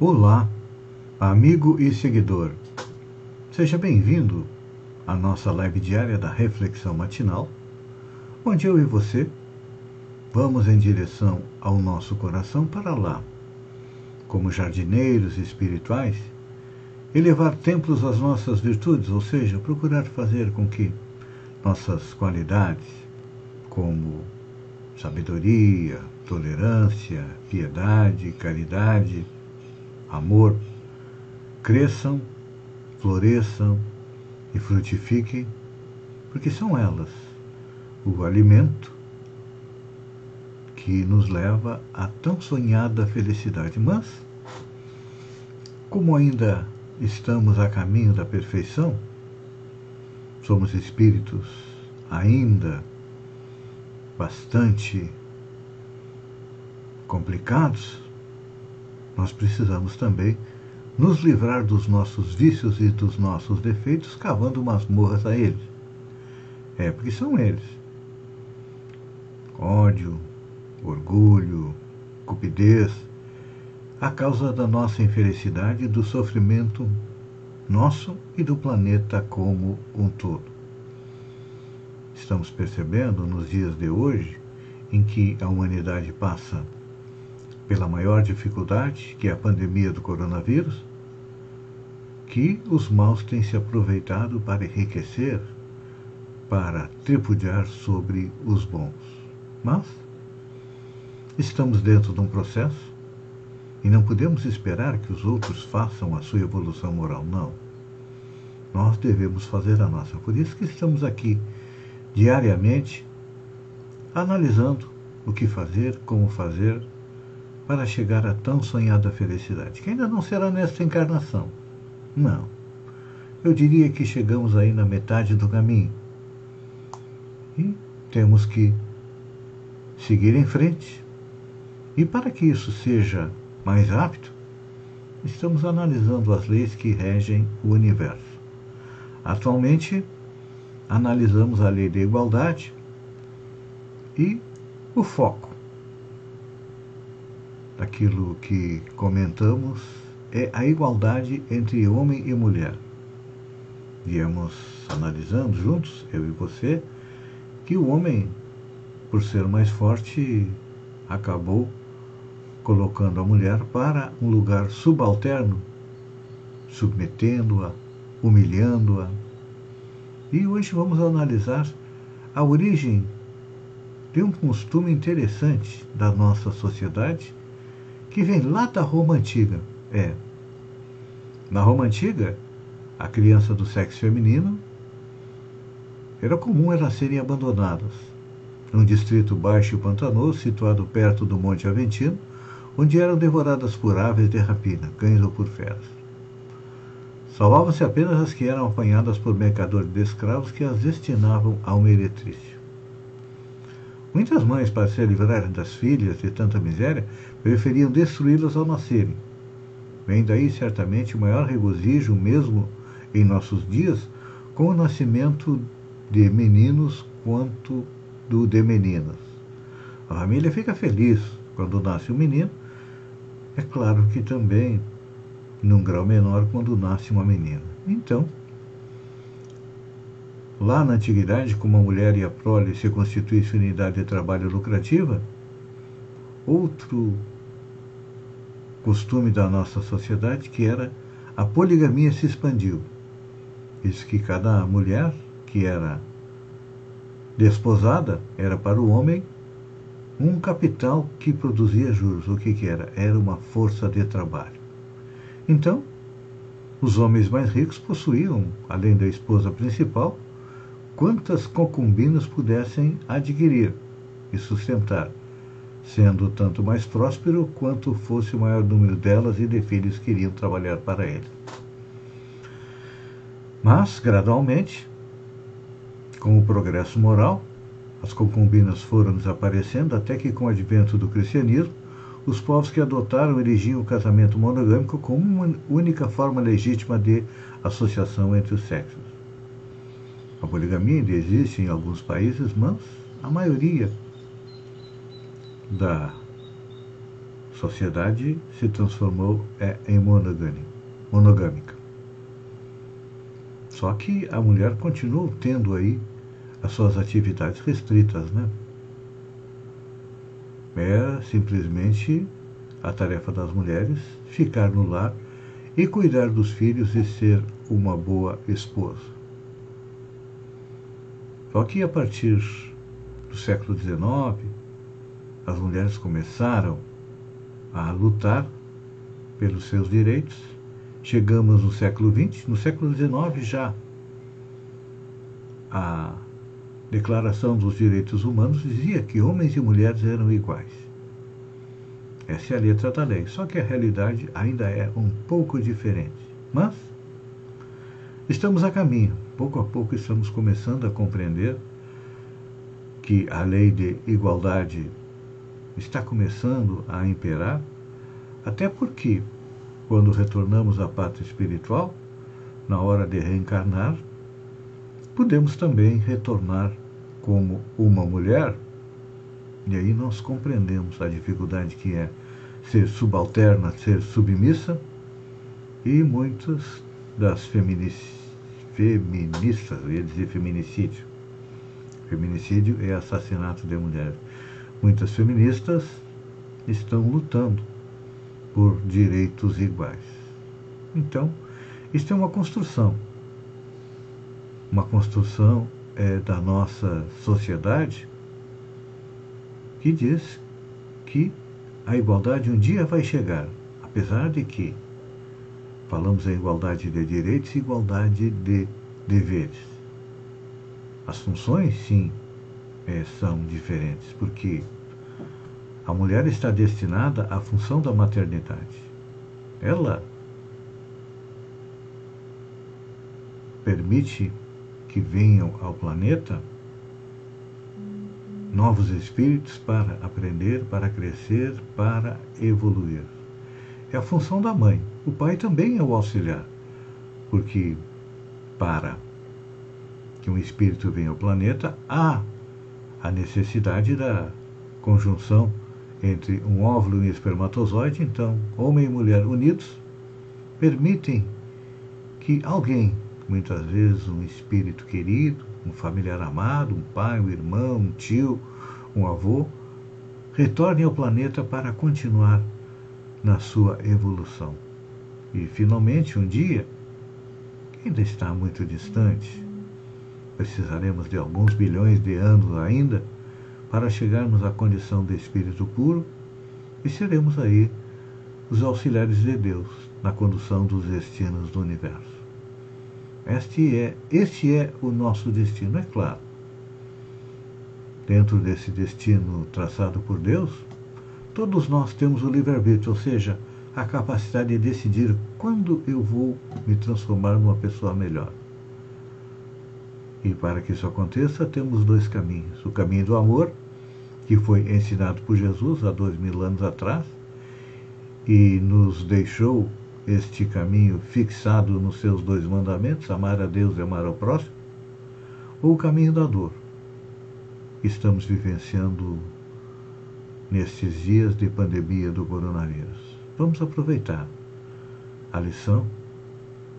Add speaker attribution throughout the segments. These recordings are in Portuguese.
Speaker 1: Olá, amigo e seguidor. Seja bem-vindo à nossa live diária da Reflexão Matinal, onde eu e você vamos em direção ao nosso coração para lá, como jardineiros espirituais, elevar templos às nossas virtudes, ou seja, procurar fazer com que nossas qualidades, como sabedoria, tolerância, piedade, caridade, amor, cresçam, floresçam e frutifiquem, porque são elas o alimento que nos leva à tão sonhada felicidade. Mas, como ainda estamos a caminho da perfeição, somos espíritos ainda bastante complicados, nós precisamos também nos livrar dos nossos vícios e dos nossos defeitos, cavando masmorras a eles. É, porque são eles. Ódio, orgulho, cupidez, a causa da nossa infelicidade e do sofrimento nosso e do planeta como um todo. Estamos percebendo nos dias de hoje, em que a humanidade passa pela maior dificuldade, que é a pandemia do coronavírus, que os maus têm se aproveitado para enriquecer, para tripudiar sobre os bons. Mas estamos dentro de um processo e não podemos esperar que os outros façam a sua evolução moral, não. Nós devemos fazer a nossa. Por isso que estamos aqui diariamente analisando o que fazer, como fazer, para chegar à tão sonhada felicidade, que ainda não será nesta encarnação. Não. Eu diria que chegamos aí na metade do caminho. E temos que seguir em frente. E para que isso seja mais rápido, estamos analisando as leis que regem o universo. Atualmente, analisamos a lei da igualdade e o foco daquilo que comentamos é a igualdade entre homem e mulher. Viemos analisando juntos, eu e você, que o homem, por ser mais forte, acabou colocando a mulher para um lugar subalterno, submetendo-a, humilhando-a. E hoje vamos analisar a origem de um costume interessante da nossa sociedade que vem lá da Roma Antiga. É. Na Roma Antiga, a criança do sexo feminino era comum elas serem abandonadas. Num distrito baixo e pantanoso, situado perto do Monte Aventino, onde eram devoradas por aves de rapina, cães ou por feras. Salvavam-se apenas as que eram apanhadas por mercadores de escravos que as destinavam ao meretrício. Muitas mães, para se livrarem das filhas de tanta miséria, preferiam destruí-las ao nascerem. Vem daí certamente o maior regozijo, mesmo em nossos dias, com o nascimento de meninos quanto do de meninas. A família fica feliz quando nasce um menino, é claro que também, num grau menor, quando nasce uma menina. Então, Lá na antiguidade, como a mulher e a prole se constituíssem unidade de trabalho lucrativa, outro costume da nossa sociedade, que era a poligamia, se expandiu. Isso que cada mulher que era desposada era para o homem um capital que produzia juros. O que, que era? Era uma força de trabalho. Então, os homens mais ricos possuíam, além da esposa principal, quantas concubinas pudessem adquirir e sustentar, sendo tanto mais próspero quanto fosse o maior número delas e de filhos que iriam trabalhar para ele. Mas, gradualmente, com o progresso moral, as concubinas foram desaparecendo até que, com o advento do cristianismo, os povos que adotaram erigiam o casamento monogâmico como uma única forma legítima de associação entre os sexos. A poligamia ainda existe em alguns países, mas a maioria da sociedade se transformou é, em monogâmica. Só que a mulher continua tendo aí as suas atividades restritas, né? É simplesmente a tarefa das mulheres ficar no lar e cuidar dos filhos e ser uma boa esposa. Só que a partir do século XIX, as mulheres começaram a lutar pelos seus direitos. Chegamos no século XX, no século XIX já a Declaração dos Direitos Humanos dizia que homens e mulheres eram iguais. Essa é a letra da lei, só que a realidade ainda é um pouco diferente. Mas estamos a caminho, pouco a pouco estamos começando a compreender que a lei de igualdade está começando a imperar, até porque, quando retornamos à pátria espiritual, na hora de reencarnar, podemos também retornar como uma mulher, e aí nós compreendemos a dificuldade que é ser subalterna, ser submissa, e muitas das feministas, eu ia dizer feminicídio. Feminicídio é assassinato de mulheres. Muitas feministas estão lutando por direitos iguais. Então, isso é uma construção uma construção é, da nossa sociedade que diz que a igualdade um dia vai chegar, apesar de que falamos em igualdade de direitos e igualdade de deveres. As funções, sim, é, são diferentes, porque a mulher está destinada à função da maternidade. Ela permite que venham ao planeta novos espíritos para aprender, para crescer, para evoluir. É a função da mãe. O pai também é o auxiliar, porque para que um espírito venha ao planeta há a necessidade da conjunção entre um óvulo e um espermatozoide, então homem e mulher unidos permitem que alguém muitas vezes um espírito querido, um familiar amado, um pai, um irmão, um tio, um avô, retorne ao planeta para continuar na sua evolução. E finalmente, um dia, ainda está muito distante, precisaremos de alguns bilhões de anos ainda para chegarmos à condição de espírito puro e seremos aí os auxiliares de Deus na condução dos destinos do universo. Este é, este é o nosso destino, é claro. Dentro desse destino traçado por Deus, todos nós temos o livre-arbítrio, ou seja, a capacidade de decidir quando eu vou me transformar numa pessoa melhor. E para que isso aconteça, temos dois caminhos: o caminho do amor, que foi ensinado por Jesus há dois mil anos atrás, e nos deixou este caminho fixado nos seus dois mandamentos, amar a Deus e amar ao próximo, ou o caminho da dor estamos vivenciando nestes dias de pandemia do coronavírus. Vamos aproveitar a lição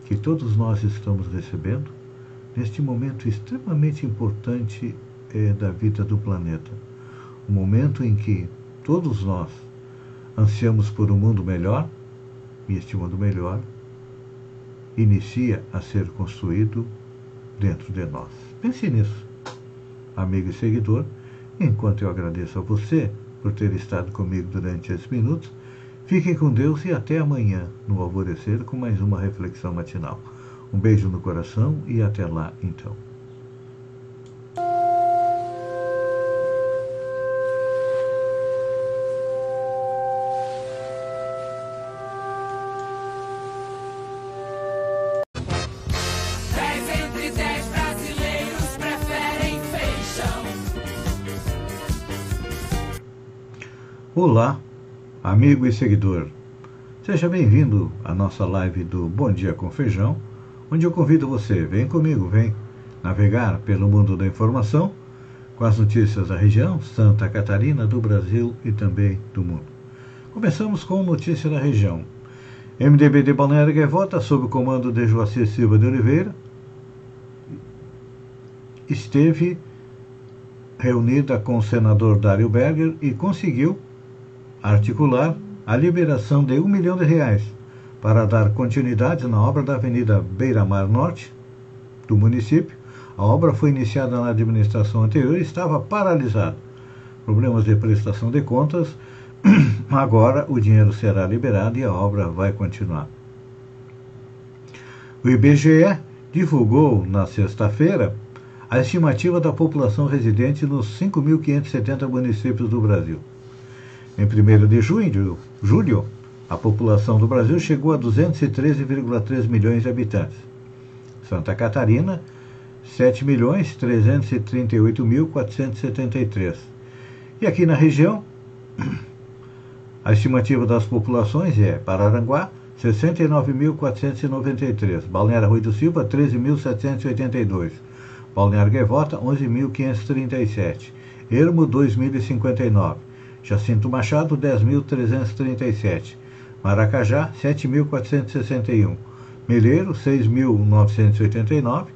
Speaker 1: que todos nós estamos recebendo neste momento extremamente importante é, da vida do planeta. O momento em que todos nós ansiamos por um mundo melhor e este mundo melhor inicia a ser construído dentro de nós. Pense nisso, amigo e seguidor, enquanto eu agradeço a você por ter estado comigo durante esses minutos. Fiquem com Deus e até amanhã, no alvorecer, com mais uma reflexão matinal. Um beijo no coração e até lá então. Olá, amigo e seguidor. Seja bem-vindo à nossa live do Bom Dia com Feijão, onde eu convido você, vem comigo, vem navegar pelo mundo da informação com as notícias da região, Santa Catarina, do Brasil e também do mundo. Começamos com notícia da região. MDB de Balneário Gaivota, sob o comando de Joacir Silva de Oliveira, esteve reunida com o senador Dário Berger e conseguiu articular a liberação de um milhão de reais para dar continuidade na obra da Avenida Beira Mar Norte do município. A obra foi iniciada na administração anterior e estava paralisada. Problemas de prestação de contas. Agora o dinheiro será liberado e a obra vai continuar. O IBGE divulgou na sexta-feira a estimativa da população residente nos 5.570 municípios do Brasil. Em 1 de junho, julho, a população do Brasil chegou a 213,3 milhões de habitantes. Santa Catarina, 7.338.473. E aqui na região, a estimativa das populações é Pararanguá, 69.493, Balneário Rui do Silva, 13.782, Balneário Gaivota, 11.537, Ermo, 2.059, Jacinto Machado, 10.337. Maracajá, 7.461. Meleiro, 6.989.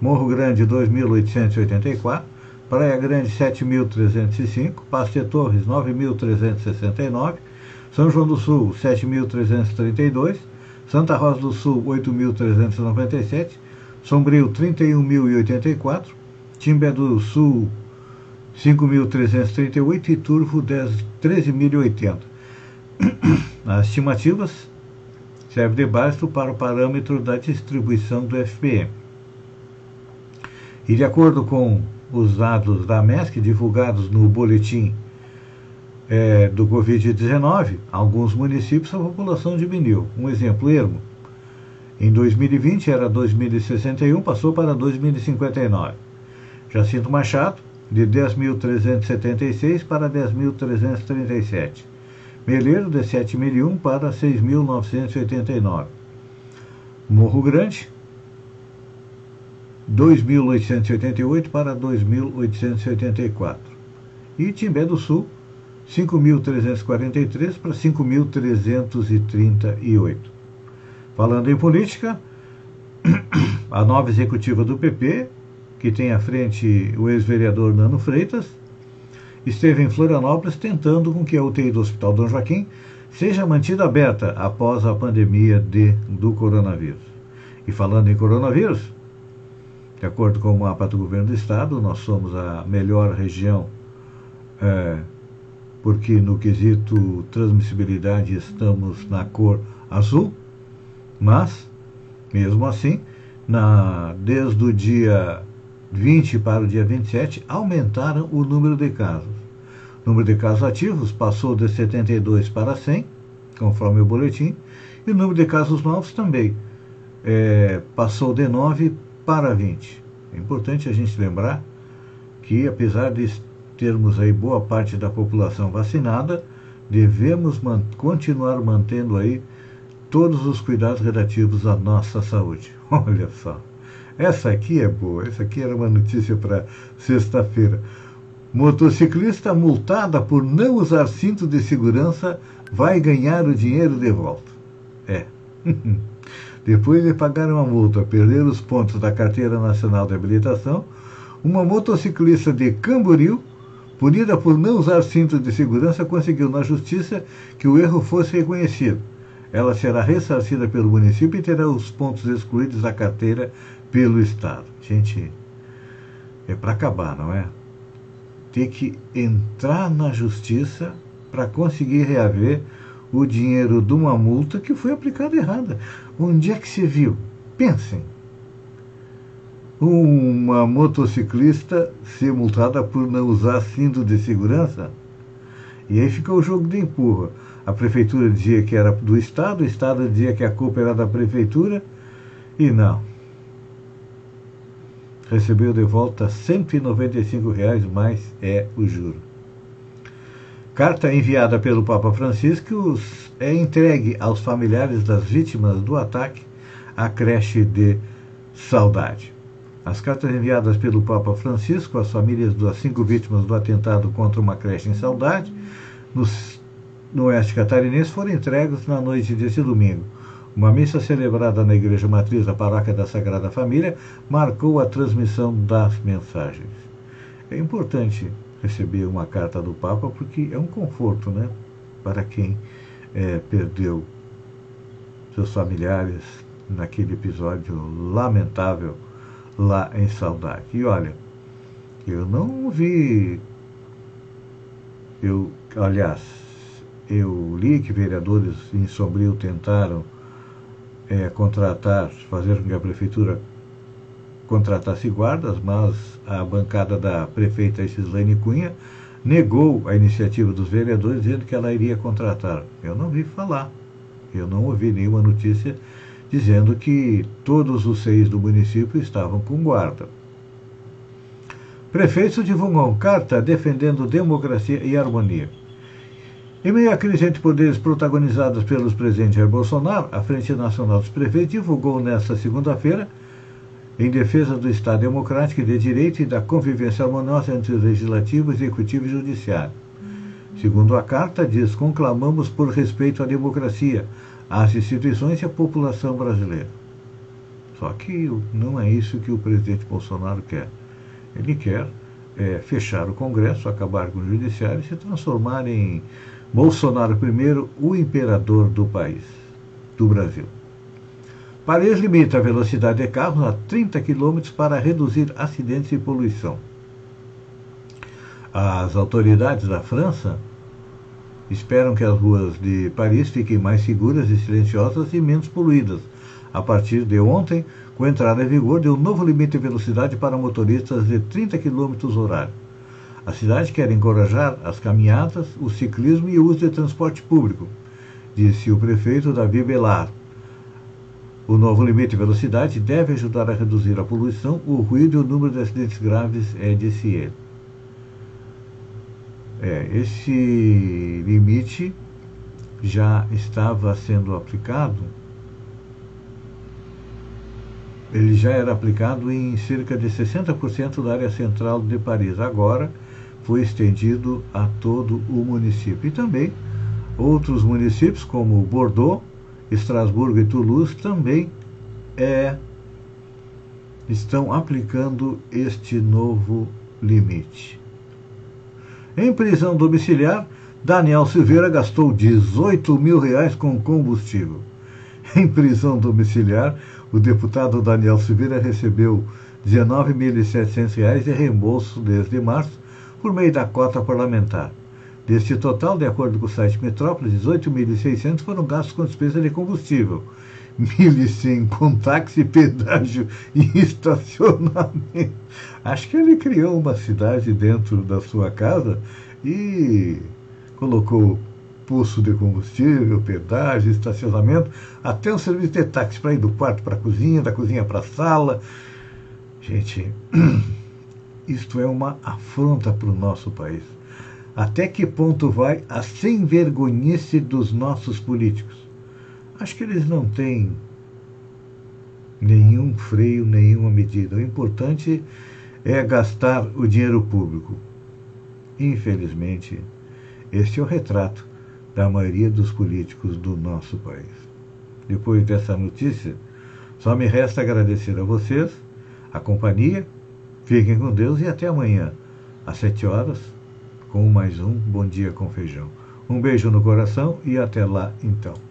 Speaker 1: Morro Grande, 2.884. Praia Grande, 7.305. Pasto Torres, 9.369. São João do Sul, 7.332. Santa Rosa do Sul, 8.397. Sombrio, 31.084. Timbé do Sul, 5.338 e Turvo 13.080. As estimativas servem de base para o parâmetro da distribuição do FPM. E de acordo com os dados da MESC divulgados no boletim é, do Covid-19, alguns municípios a população diminuiu. Um exemplo, Ermo. Em 2020 era 2.061, passou para 2.059. Jacinto Machado, de 10.376 para 10.337. Meleiro, de 7.001 para 6.989. Morro Grande, 2.888 para 2.884. E Timbé do Sul, 5.343 para 5.338. Falando em política, a nova executiva do PP que tem à frente o ex-vereador Nano Freitas, esteve em Florianópolis tentando com que a UTI do Hospital Dom Joaquim seja mantida aberta após a pandemia de, do coronavírus. E falando em coronavírus, de acordo com o mapa do governo do estado, nós somos a melhor região, é, porque no quesito transmissibilidade estamos na cor azul, mas, mesmo assim, na, desde o dia 20 para o dia 27, aumentaram o número de casos. O número de casos ativos passou de 72 para 100, conforme o boletim, e o número de casos novos também é, passou de 9 para 20. É importante a gente lembrar que, apesar de termos aí boa parte da população vacinada, devemos man continuar mantendo aí todos os cuidados relativos à nossa saúde. Olha só. Essa aqui é boa, essa aqui era uma notícia para sexta-feira. Motociclista multada por não usar cinto de segurança vai ganhar o dinheiro de volta. É. Depois de pagar uma multa, perder os pontos da Carteira Nacional de Habilitação, uma motociclista de Camboriú, punida por não usar cinto de segurança, conseguiu na justiça que o erro fosse reconhecido. Ela será ressarcida pelo município e terá os pontos excluídos da carteira pelo Estado. Gente, é para acabar, não é? Ter que entrar na justiça para conseguir reaver o dinheiro de uma multa que foi aplicada errada. Onde é que se viu? Pensem. Uma motociclista ser multada por não usar cinto de segurança? E aí fica o jogo de empurra. A prefeitura dizia que era do Estado, o Estado dizia que a culpa era da prefeitura, e não recebeu de volta 195 reais mais é o juro. Carta enviada pelo Papa Francisco é entregue aos familiares das vítimas do ataque à creche de Saudade. As cartas enviadas pelo Papa Francisco às famílias das cinco vítimas do atentado contra uma creche em Saudade, no, no oeste catarinense, foram entregues na noite deste domingo. Uma missa celebrada na Igreja Matriz da Paróquia da Sagrada Família marcou a transmissão das mensagens. É importante receber uma carta do Papa porque é um conforto, né, para quem é, perdeu seus familiares naquele episódio lamentável lá em Saudade. E olha, eu não vi, eu, aliás, eu li que vereadores em Sombrio tentaram é, contratar, fazer com que a prefeitura contratasse guardas, mas a bancada da prefeita Cislane Cunha negou a iniciativa dos vereadores, dizendo que ela iria contratar. Eu não vi falar, eu não ouvi nenhuma notícia dizendo que todos os seis do município estavam com guarda. Prefeitos divulgam carta defendendo democracia e harmonia. Em meio à crise entre poderes protagonizadas pelos presidentes Jair Bolsonaro, a Frente Nacional dos Prefeitos divulgou nesta segunda-feira, em defesa do Estado Democrático e de Direito e da convivência harmoniosa entre o Legislativo, Executivo e Judiciário. Segundo a carta, diz: conclamamos por respeito à democracia, às instituições e à população brasileira. Só que não é isso que o presidente Bolsonaro quer. Ele quer é, fechar o Congresso, acabar com o Judiciário e se transformar em Bolsonaro I, o imperador do país, do Brasil. Paris limita a velocidade de carros a 30 km para reduzir acidentes e poluição. As autoridades da França esperam que as ruas de Paris fiquem mais seguras e silenciosas e menos poluídas, a partir de ontem, com a entrada em vigor de um novo limite de velocidade para motoristas de 30 km horário. A cidade quer encorajar as caminhadas, o ciclismo e o uso de transporte público, disse o prefeito Davi Belar. O novo limite de velocidade deve ajudar a reduzir a poluição, o ruído e o número de acidentes graves, é, disse ele. É, esse limite já estava sendo aplicado, ele já era aplicado em cerca de 60% da área central de Paris. Agora foi estendido a todo o município. E também outros municípios, como Bordeaux, Estrasburgo e Toulouse, também é, estão aplicando este novo limite. Em prisão domiciliar, Daniel Silveira gastou 18 mil reais com combustível. Em prisão domiciliar, o deputado Daniel Silveira recebeu R$ 19.700 de reembolso desde março por meio da cota parlamentar. Deste total, de acordo com o site Metrópolis, 18.600 foram gastos com despesa de combustível, 1.100 com táxi, pedágio e estacionamento. Acho que ele criou uma cidade dentro da sua casa e colocou poço de combustível, pedágio, estacionamento, até um serviço de táxi para ir do quarto para a cozinha, da cozinha para a sala. Gente, isto é uma afronta para o nosso país. Até que ponto vai a sem vergonhice dos nossos políticos? acho que eles não têm nenhum freio, nenhuma medida. O importante é gastar o dinheiro público. Infelizmente, este é o retrato da maioria dos políticos do nosso país. Depois dessa notícia, só me resta agradecer a vocês, a companhia. Fiquem com Deus e até amanhã, às sete horas, com mais um Bom Dia com Feijão. Um beijo no coração e até lá então.